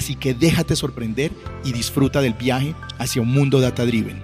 Así que déjate sorprender y disfruta del viaje hacia un mundo data driven.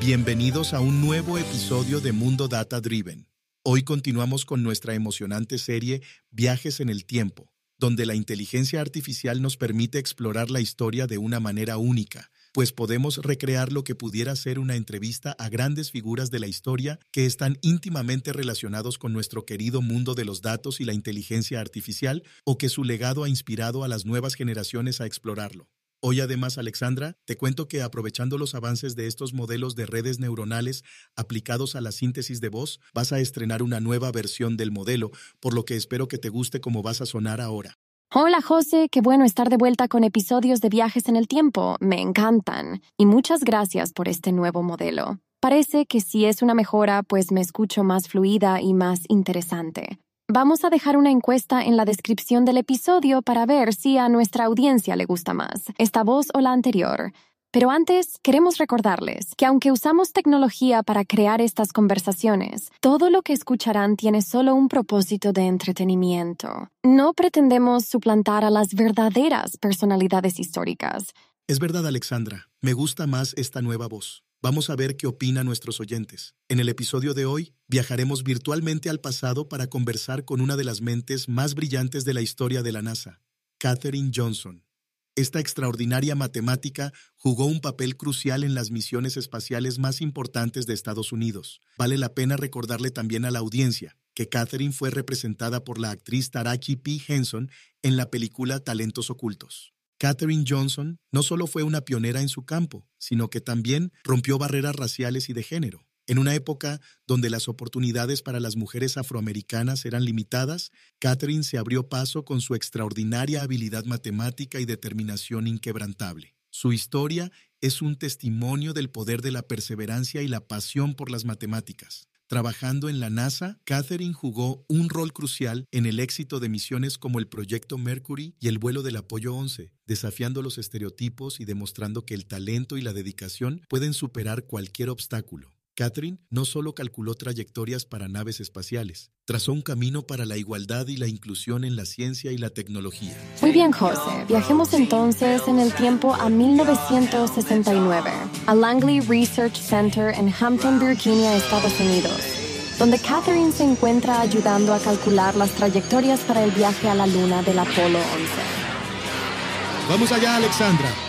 Bienvenidos a un nuevo episodio de Mundo Data Driven. Hoy continuamos con nuestra emocionante serie Viajes en el Tiempo, donde la inteligencia artificial nos permite explorar la historia de una manera única pues podemos recrear lo que pudiera ser una entrevista a grandes figuras de la historia que están íntimamente relacionados con nuestro querido mundo de los datos y la inteligencia artificial o que su legado ha inspirado a las nuevas generaciones a explorarlo. Hoy además, Alexandra, te cuento que aprovechando los avances de estos modelos de redes neuronales aplicados a la síntesis de voz, vas a estrenar una nueva versión del modelo, por lo que espero que te guste como vas a sonar ahora. Hola José, qué bueno estar de vuelta con episodios de viajes en el tiempo, me encantan. Y muchas gracias por este nuevo modelo. Parece que si es una mejora, pues me escucho más fluida y más interesante. Vamos a dejar una encuesta en la descripción del episodio para ver si a nuestra audiencia le gusta más, esta voz o la anterior. Pero antes, queremos recordarles que aunque usamos tecnología para crear estas conversaciones, todo lo que escucharán tiene solo un propósito de entretenimiento. No pretendemos suplantar a las verdaderas personalidades históricas. Es verdad, Alexandra. Me gusta más esta nueva voz. Vamos a ver qué opinan nuestros oyentes. En el episodio de hoy, viajaremos virtualmente al pasado para conversar con una de las mentes más brillantes de la historia de la NASA, Katherine Johnson. Esta extraordinaria matemática jugó un papel crucial en las misiones espaciales más importantes de Estados Unidos. Vale la pena recordarle también a la audiencia que Catherine fue representada por la actriz Taraji P. Henson en la película Talentos Ocultos. Katherine Johnson no solo fue una pionera en su campo, sino que también rompió barreras raciales y de género. En una época donde las oportunidades para las mujeres afroamericanas eran limitadas, Catherine se abrió paso con su extraordinaria habilidad matemática y determinación inquebrantable. Su historia es un testimonio del poder de la perseverancia y la pasión por las matemáticas. Trabajando en la NASA, Catherine jugó un rol crucial en el éxito de misiones como el Proyecto Mercury y el vuelo del Apoyo 11, desafiando los estereotipos y demostrando que el talento y la dedicación pueden superar cualquier obstáculo. Catherine no solo calculó trayectorias para naves espaciales, trazó un camino para la igualdad y la inclusión en la ciencia y la tecnología. Muy bien, José. Viajemos entonces en el tiempo a 1969, a Langley Research Center en Hampton, Virginia, Estados Unidos, donde Catherine se encuentra ayudando a calcular las trayectorias para el viaje a la Luna del Apolo 11. Vamos allá, Alexandra.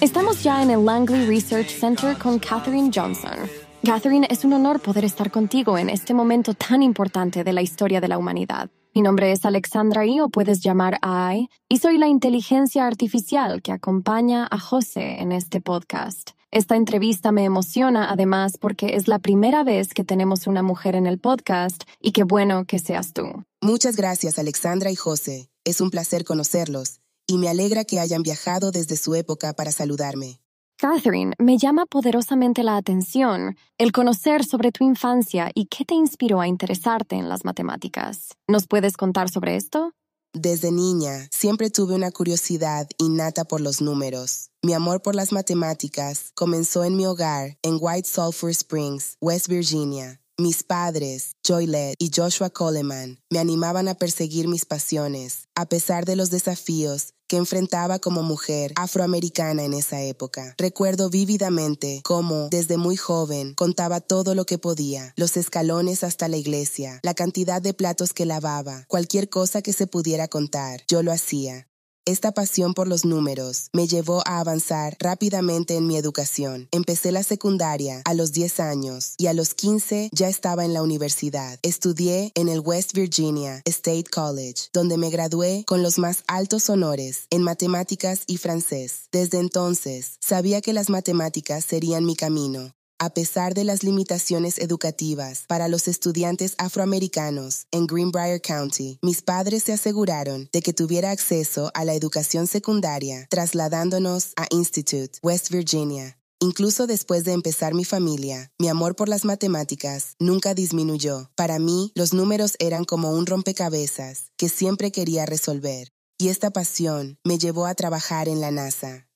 Estamos ya en el Langley Research Center con Katherine Johnson. Catherine, es un honor poder estar contigo en este momento tan importante de la historia de la humanidad. Mi nombre es Alexandra y o puedes llamar I, y soy la inteligencia artificial que acompaña a José en este podcast. Esta entrevista me emociona además porque es la primera vez que tenemos una mujer en el podcast y qué bueno que seas tú. Muchas gracias Alexandra y José. Es un placer conocerlos y me alegra que hayan viajado desde su época para saludarme. Catherine, me llama poderosamente la atención el conocer sobre tu infancia y qué te inspiró a interesarte en las matemáticas. ¿Nos puedes contar sobre esto? Desde niña, siempre tuve una curiosidad innata por los números. Mi amor por las matemáticas comenzó en mi hogar en White Sulphur Springs, West Virginia. Mis padres, Joylet y Joshua Coleman, me animaban a perseguir mis pasiones, a pesar de los desafíos que enfrentaba como mujer afroamericana en esa época. Recuerdo vívidamente cómo, desde muy joven, contaba todo lo que podía, los escalones hasta la iglesia, la cantidad de platos que lavaba, cualquier cosa que se pudiera contar, yo lo hacía. Esta pasión por los números me llevó a avanzar rápidamente en mi educación. Empecé la secundaria a los 10 años y a los 15 ya estaba en la universidad. Estudié en el West Virginia State College, donde me gradué con los más altos honores en matemáticas y francés. Desde entonces sabía que las matemáticas serían mi camino. A pesar de las limitaciones educativas para los estudiantes afroamericanos en Greenbrier County, mis padres se aseguraron de que tuviera acceso a la educación secundaria, trasladándonos a Institute, West Virginia. Incluso después de empezar mi familia, mi amor por las matemáticas nunca disminuyó. Para mí, los números eran como un rompecabezas que siempre quería resolver. Y esta pasión me llevó a trabajar en la NASA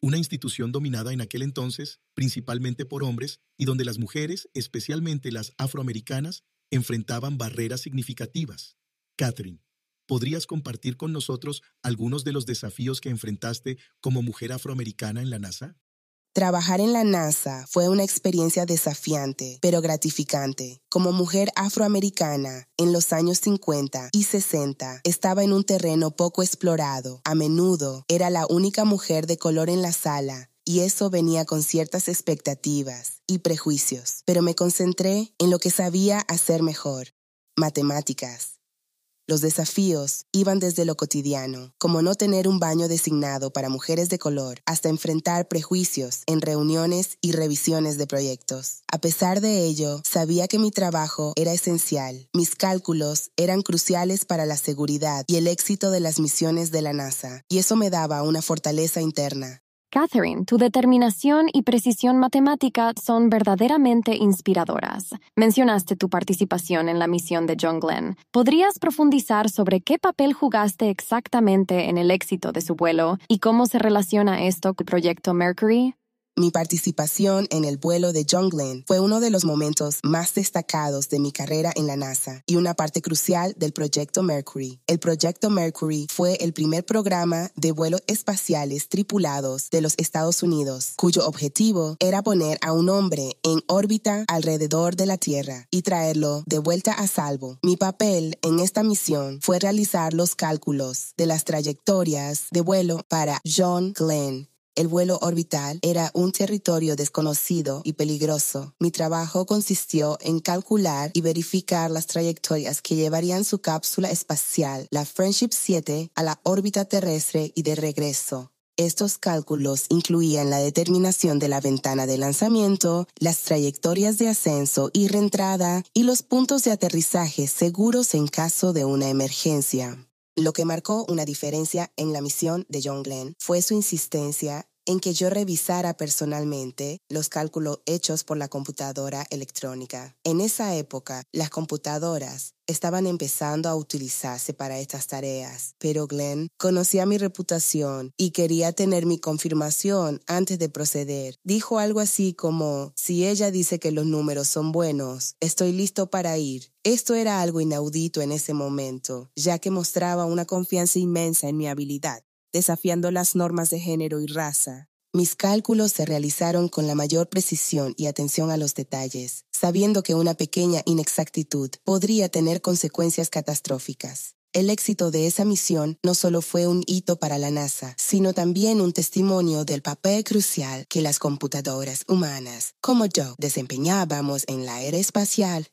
una institución dominada en aquel entonces principalmente por hombres y donde las mujeres, especialmente las afroamericanas, enfrentaban barreras significativas. Catherine, ¿podrías compartir con nosotros algunos de los desafíos que enfrentaste como mujer afroamericana en la NASA? Trabajar en la NASA fue una experiencia desafiante, pero gratificante. Como mujer afroamericana, en los años 50 y 60, estaba en un terreno poco explorado. A menudo era la única mujer de color en la sala y eso venía con ciertas expectativas y prejuicios, pero me concentré en lo que sabía hacer mejor, matemáticas. Los desafíos iban desde lo cotidiano, como no tener un baño designado para mujeres de color, hasta enfrentar prejuicios en reuniones y revisiones de proyectos. A pesar de ello, sabía que mi trabajo era esencial. Mis cálculos eran cruciales para la seguridad y el éxito de las misiones de la NASA, y eso me daba una fortaleza interna. Catherine, tu determinación y precisión matemática son verdaderamente inspiradoras. Mencionaste tu participación en la misión de John Glenn. ¿Podrías profundizar sobre qué papel jugaste exactamente en el éxito de su vuelo y cómo se relaciona esto con el proyecto Mercury? Mi participación en el vuelo de John Glenn fue uno de los momentos más destacados de mi carrera en la NASA y una parte crucial del proyecto Mercury. El proyecto Mercury fue el primer programa de vuelos espaciales tripulados de los Estados Unidos, cuyo objetivo era poner a un hombre en órbita alrededor de la Tierra y traerlo de vuelta a salvo. Mi papel en esta misión fue realizar los cálculos de las trayectorias de vuelo para John Glenn el vuelo orbital era un territorio desconocido y peligroso. Mi trabajo consistió en calcular y verificar las trayectorias que llevarían su cápsula espacial, la Friendship 7, a la órbita terrestre y de regreso. Estos cálculos incluían la determinación de la ventana de lanzamiento, las trayectorias de ascenso y reentrada y los puntos de aterrizaje seguros en caso de una emergencia. Lo que marcó una diferencia en la misión de John Glenn fue su insistencia en que yo revisara personalmente los cálculos hechos por la computadora electrónica. En esa época, las computadoras estaban empezando a utilizarse para estas tareas, pero Glenn conocía mi reputación y quería tener mi confirmación antes de proceder. Dijo algo así como, si ella dice que los números son buenos, estoy listo para ir. Esto era algo inaudito en ese momento, ya que mostraba una confianza inmensa en mi habilidad desafiando las normas de género y raza. Mis cálculos se realizaron con la mayor precisión y atención a los detalles, sabiendo que una pequeña inexactitud podría tener consecuencias catastróficas. El éxito de esa misión no solo fue un hito para la NASA, sino también un testimonio del papel crucial que las computadoras humanas, como yo, desempeñábamos en la era espacial.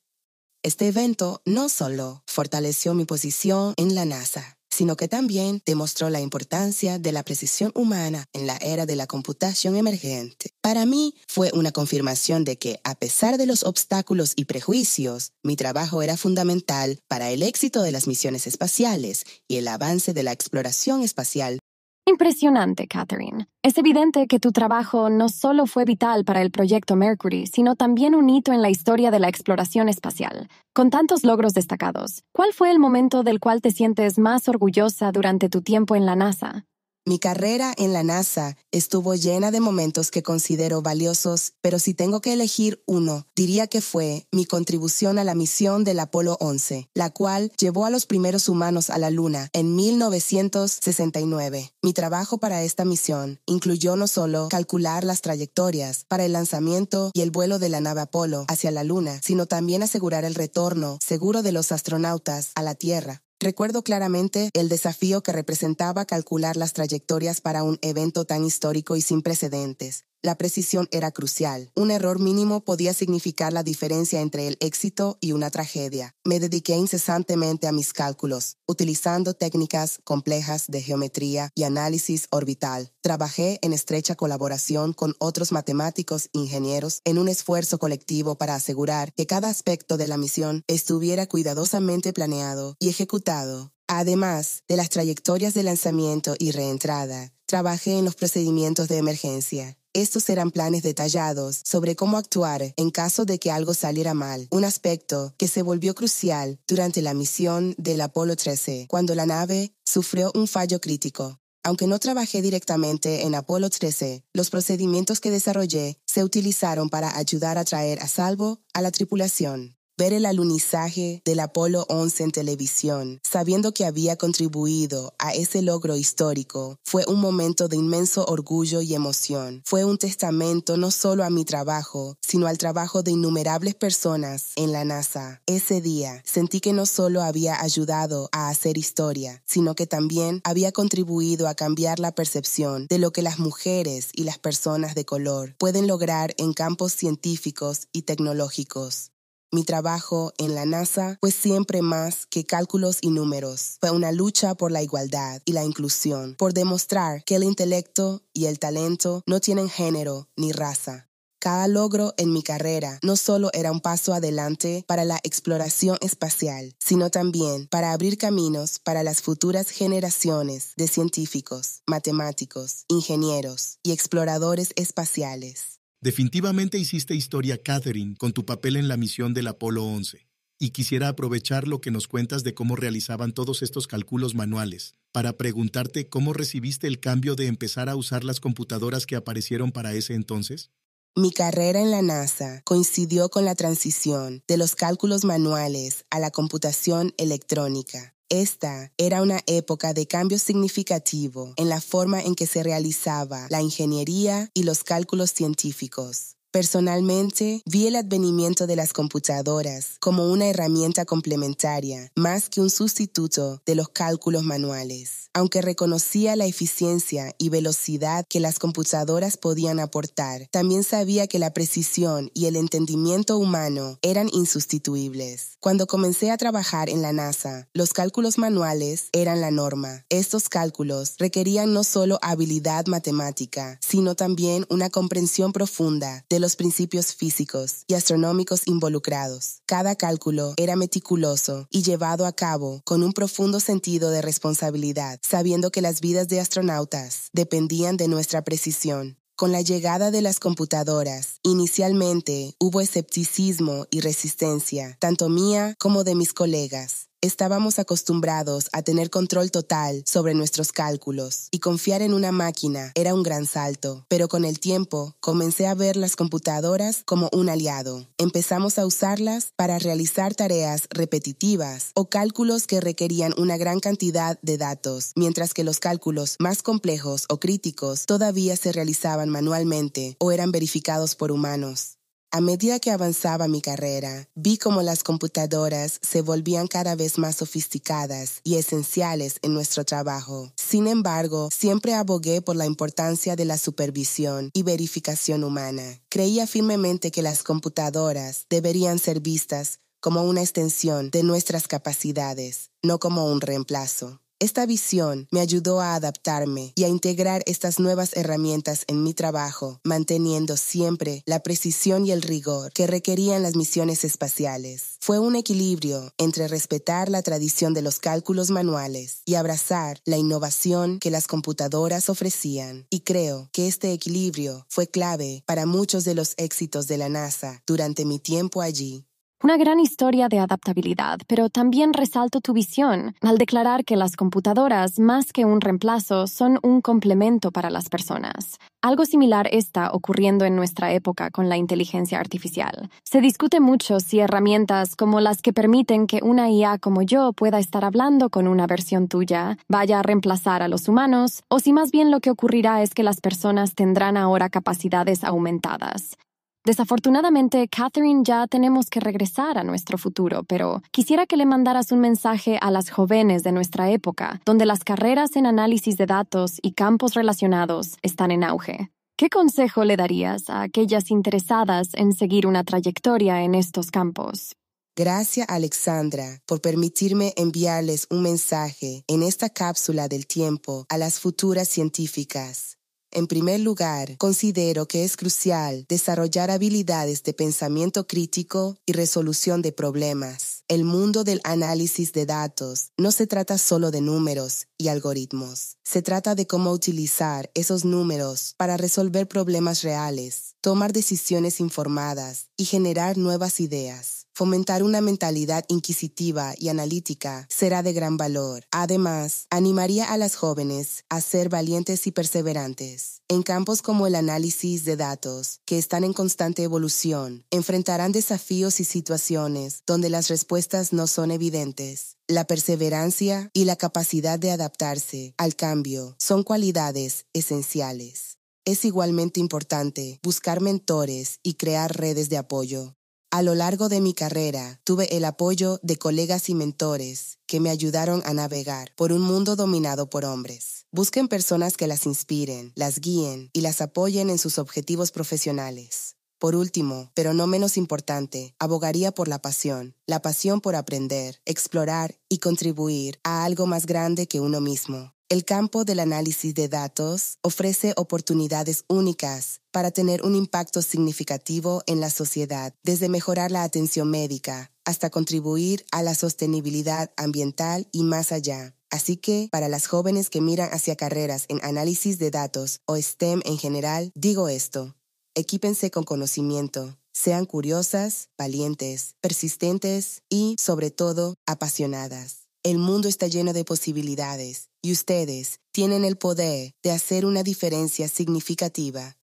Este evento no solo fortaleció mi posición en la NASA, sino que también demostró la importancia de la precisión humana en la era de la computación emergente. Para mí fue una confirmación de que, a pesar de los obstáculos y prejuicios, mi trabajo era fundamental para el éxito de las misiones espaciales y el avance de la exploración espacial Impresionante, Catherine. Es evidente que tu trabajo no solo fue vital para el proyecto Mercury, sino también un hito en la historia de la exploración espacial. Con tantos logros destacados, ¿cuál fue el momento del cual te sientes más orgullosa durante tu tiempo en la NASA? Mi carrera en la NASA estuvo llena de momentos que considero valiosos, pero si tengo que elegir uno, diría que fue mi contribución a la misión del Apolo 11, la cual llevó a los primeros humanos a la Luna en 1969. Mi trabajo para esta misión incluyó no solo calcular las trayectorias para el lanzamiento y el vuelo de la nave Apolo hacia la Luna, sino también asegurar el retorno seguro de los astronautas a la Tierra. Recuerdo claramente el desafío que representaba calcular las trayectorias para un evento tan histórico y sin precedentes. La precisión era crucial. Un error mínimo podía significar la diferencia entre el éxito y una tragedia. Me dediqué incesantemente a mis cálculos, utilizando técnicas complejas de geometría y análisis orbital. Trabajé en estrecha colaboración con otros matemáticos ingenieros en un esfuerzo colectivo para asegurar que cada aspecto de la misión estuviera cuidadosamente planeado y ejecutado. Además de las trayectorias de lanzamiento y reentrada, trabajé en los procedimientos de emergencia estos eran planes detallados sobre cómo actuar en caso de que algo saliera mal, un aspecto que se volvió crucial durante la misión del Apolo 13, cuando la nave sufrió un fallo crítico. Aunque no trabajé directamente en Apolo 13, los procedimientos que desarrollé se utilizaron para ayudar a traer a salvo a la tripulación. Ver el alunizaje del Apolo 11 en televisión, sabiendo que había contribuido a ese logro histórico, fue un momento de inmenso orgullo y emoción. Fue un testamento no solo a mi trabajo, sino al trabajo de innumerables personas en la NASA. Ese día sentí que no solo había ayudado a hacer historia, sino que también había contribuido a cambiar la percepción de lo que las mujeres y las personas de color pueden lograr en campos científicos y tecnológicos. Mi trabajo en la NASA fue siempre más que cálculos y números. Fue una lucha por la igualdad y la inclusión, por demostrar que el intelecto y el talento no tienen género ni raza. Cada logro en mi carrera no solo era un paso adelante para la exploración espacial, sino también para abrir caminos para las futuras generaciones de científicos, matemáticos, ingenieros y exploradores espaciales. Definitivamente hiciste historia, Catherine, con tu papel en la misión del Apolo 11. Y quisiera aprovechar lo que nos cuentas de cómo realizaban todos estos cálculos manuales, para preguntarte cómo recibiste el cambio de empezar a usar las computadoras que aparecieron para ese entonces. Mi carrera en la NASA coincidió con la transición de los cálculos manuales a la computación electrónica. Esta era una época de cambio significativo en la forma en que se realizaba la ingeniería y los cálculos científicos. Personalmente, vi el advenimiento de las computadoras como una herramienta complementaria, más que un sustituto de los cálculos manuales. Aunque reconocía la eficiencia y velocidad que las computadoras podían aportar, también sabía que la precisión y el entendimiento humano eran insustituibles. Cuando comencé a trabajar en la NASA, los cálculos manuales eran la norma. Estos cálculos requerían no solo habilidad matemática, sino también una comprensión profunda de los principios físicos y astronómicos involucrados. Cada cálculo era meticuloso y llevado a cabo con un profundo sentido de responsabilidad, sabiendo que las vidas de astronautas dependían de nuestra precisión. Con la llegada de las computadoras, inicialmente hubo escepticismo y resistencia, tanto mía como de mis colegas. Estábamos acostumbrados a tener control total sobre nuestros cálculos y confiar en una máquina era un gran salto, pero con el tiempo comencé a ver las computadoras como un aliado. Empezamos a usarlas para realizar tareas repetitivas o cálculos que requerían una gran cantidad de datos, mientras que los cálculos más complejos o críticos todavía se realizaban manualmente o eran verificados por humanos. A medida que avanzaba mi carrera, vi cómo las computadoras se volvían cada vez más sofisticadas y esenciales en nuestro trabajo. Sin embargo, siempre abogué por la importancia de la supervisión y verificación humana. Creía firmemente que las computadoras deberían ser vistas como una extensión de nuestras capacidades, no como un reemplazo. Esta visión me ayudó a adaptarme y a integrar estas nuevas herramientas en mi trabajo, manteniendo siempre la precisión y el rigor que requerían las misiones espaciales. Fue un equilibrio entre respetar la tradición de los cálculos manuales y abrazar la innovación que las computadoras ofrecían. Y creo que este equilibrio fue clave para muchos de los éxitos de la NASA durante mi tiempo allí. Una gran historia de adaptabilidad, pero también resalto tu visión al declarar que las computadoras, más que un reemplazo, son un complemento para las personas. Algo similar está ocurriendo en nuestra época con la inteligencia artificial. Se discute mucho si herramientas como las que permiten que una IA como yo pueda estar hablando con una versión tuya vaya a reemplazar a los humanos, o si más bien lo que ocurrirá es que las personas tendrán ahora capacidades aumentadas. Desafortunadamente, Catherine, ya tenemos que regresar a nuestro futuro, pero quisiera que le mandaras un mensaje a las jóvenes de nuestra época, donde las carreras en análisis de datos y campos relacionados están en auge. ¿Qué consejo le darías a aquellas interesadas en seguir una trayectoria en estos campos? Gracias, Alexandra, por permitirme enviarles un mensaje en esta cápsula del tiempo a las futuras científicas. En primer lugar, considero que es crucial desarrollar habilidades de pensamiento crítico y resolución de problemas. El mundo del análisis de datos no se trata solo de números y algoritmos. Se trata de cómo utilizar esos números para resolver problemas reales, tomar decisiones informadas y generar nuevas ideas. Fomentar una mentalidad inquisitiva y analítica será de gran valor. Además, animaría a las jóvenes a ser valientes y perseverantes. En campos como el análisis de datos, que están en constante evolución, enfrentarán desafíos y situaciones donde las respuestas no son evidentes. La perseverancia y la capacidad de adaptarse al cambio son cualidades esenciales. Es igualmente importante buscar mentores y crear redes de apoyo. A lo largo de mi carrera, tuve el apoyo de colegas y mentores que me ayudaron a navegar por un mundo dominado por hombres. Busquen personas que las inspiren, las guíen y las apoyen en sus objetivos profesionales. Por último, pero no menos importante, abogaría por la pasión, la pasión por aprender, explorar y contribuir a algo más grande que uno mismo. El campo del análisis de datos ofrece oportunidades únicas para tener un impacto significativo en la sociedad, desde mejorar la atención médica hasta contribuir a la sostenibilidad ambiental y más allá. Así que, para las jóvenes que miran hacia carreras en análisis de datos o STEM en general, digo esto. Equípense con conocimiento, sean curiosas, valientes, persistentes y, sobre todo, apasionadas. El mundo está lleno de posibilidades y ustedes tienen el poder de hacer una diferencia significativa.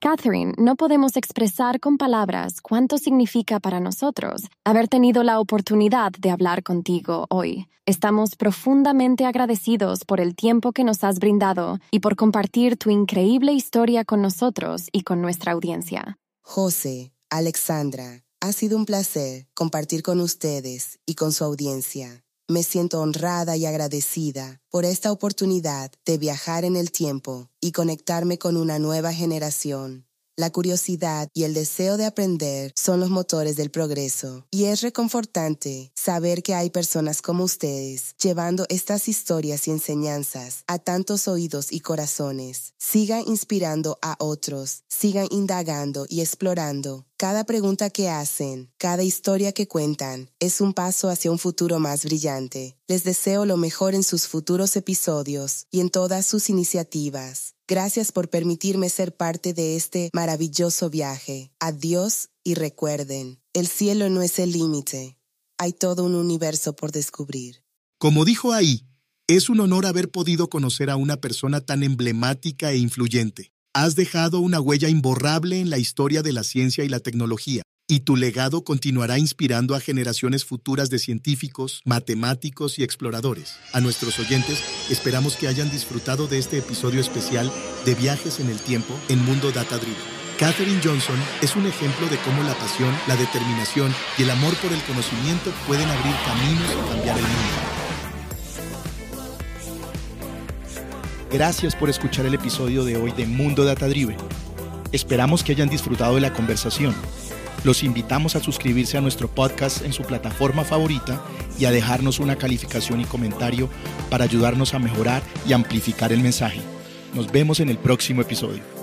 Catherine, no podemos expresar con palabras cuánto significa para nosotros haber tenido la oportunidad de hablar contigo hoy. Estamos profundamente agradecidos por el tiempo que nos has brindado y por compartir tu increíble historia con nosotros y con nuestra audiencia. José, Alexandra, ha sido un placer compartir con ustedes y con su audiencia. Me siento honrada y agradecida por esta oportunidad de viajar en el tiempo y conectarme con una nueva generación. La curiosidad y el deseo de aprender son los motores del progreso y es reconfortante saber que hay personas como ustedes llevando estas historias y enseñanzas a tantos oídos y corazones. Sigan inspirando a otros, sigan indagando y explorando cada pregunta que hacen, cada historia que cuentan, es un paso hacia un futuro más brillante. Les deseo lo mejor en sus futuros episodios y en todas sus iniciativas. Gracias por permitirme ser parte de este maravilloso viaje. Adiós y recuerden, el cielo no es el límite. Hay todo un universo por descubrir. Como dijo ahí, es un honor haber podido conocer a una persona tan emblemática e influyente. Has dejado una huella imborrable en la historia de la ciencia y la tecnología, y tu legado continuará inspirando a generaciones futuras de científicos, matemáticos y exploradores. A nuestros oyentes, esperamos que hayan disfrutado de este episodio especial de Viajes en el Tiempo en Mundo Data Driven. Katherine Johnson es un ejemplo de cómo la pasión, la determinación y el amor por el conocimiento pueden abrir caminos y cambiar el mundo. Gracias por escuchar el episodio de hoy de Mundo Data Driven. Esperamos que hayan disfrutado de la conversación. Los invitamos a suscribirse a nuestro podcast en su plataforma favorita y a dejarnos una calificación y comentario para ayudarnos a mejorar y amplificar el mensaje. Nos vemos en el próximo episodio.